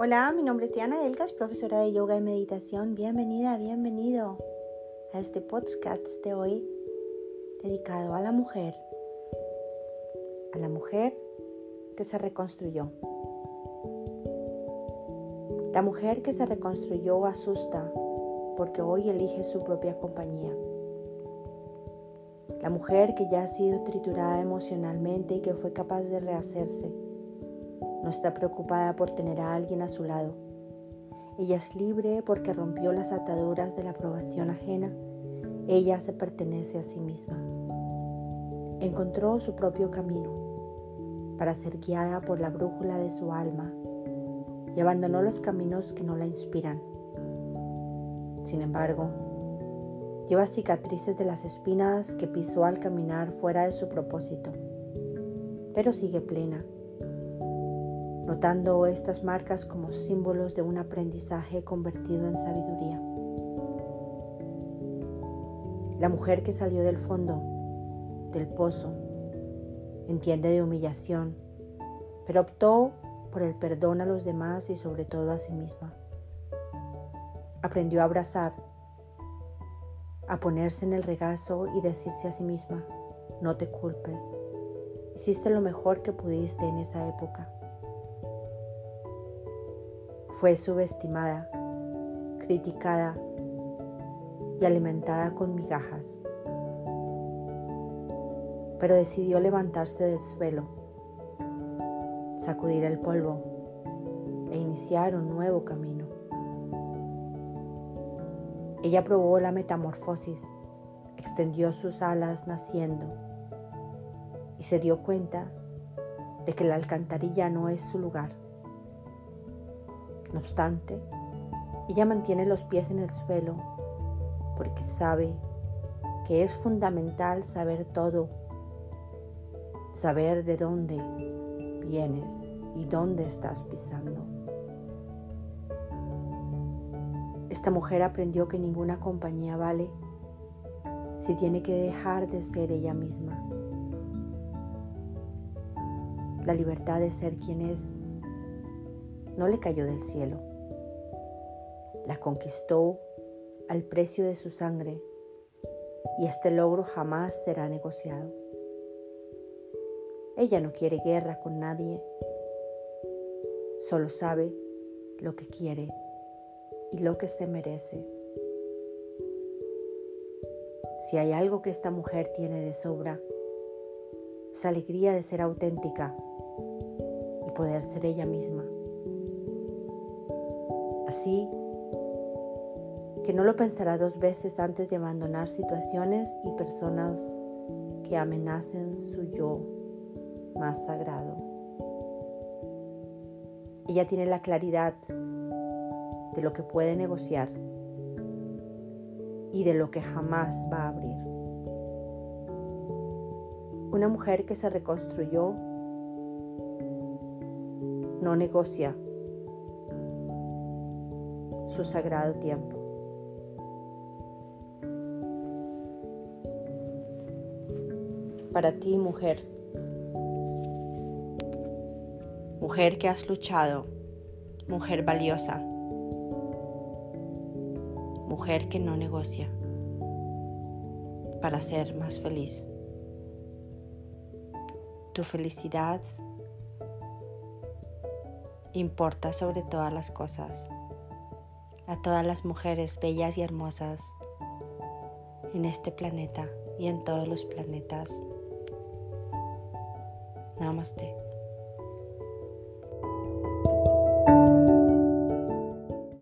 Hola, mi nombre es Diana Elgas, profesora de yoga y meditación. Bienvenida, bienvenido a este podcast de hoy dedicado a la mujer, a la mujer que se reconstruyó. La mujer que se reconstruyó asusta porque hoy elige su propia compañía. La mujer que ya ha sido triturada emocionalmente y que fue capaz de rehacerse. No está preocupada por tener a alguien a su lado. Ella es libre porque rompió las ataduras de la aprobación ajena. Ella se pertenece a sí misma. Encontró su propio camino para ser guiada por la brújula de su alma y abandonó los caminos que no la inspiran. Sin embargo, Lleva cicatrices de las espinas que pisó al caminar fuera de su propósito, pero sigue plena, notando estas marcas como símbolos de un aprendizaje convertido en sabiduría. La mujer que salió del fondo, del pozo, entiende de humillación, pero optó por el perdón a los demás y sobre todo a sí misma. Aprendió a abrazar a ponerse en el regazo y decirse a sí misma, no te culpes, hiciste lo mejor que pudiste en esa época. Fue subestimada, criticada y alimentada con migajas, pero decidió levantarse del suelo, sacudir el polvo e iniciar un nuevo camino. Ella probó la metamorfosis, extendió sus alas naciendo y se dio cuenta de que la alcantarilla no es su lugar. No obstante, ella mantiene los pies en el suelo porque sabe que es fundamental saber todo, saber de dónde vienes y dónde estás pisando. Esta mujer aprendió que ninguna compañía vale si tiene que dejar de ser ella misma. La libertad de ser quien es no le cayó del cielo. La conquistó al precio de su sangre y este logro jamás será negociado. Ella no quiere guerra con nadie, solo sabe lo que quiere y lo que se merece. Si hay algo que esta mujer tiene de sobra, es alegría de ser auténtica y poder ser ella misma. Así que no lo pensará dos veces antes de abandonar situaciones y personas que amenacen su yo más sagrado. Ella tiene la claridad de lo que puede negociar y de lo que jamás va a abrir. Una mujer que se reconstruyó no negocia su sagrado tiempo. Para ti, mujer, mujer que has luchado, mujer valiosa, mujer que no negocia para ser más feliz. Tu felicidad importa sobre todas las cosas. A todas las mujeres bellas y hermosas en este planeta y en todos los planetas. Namaste.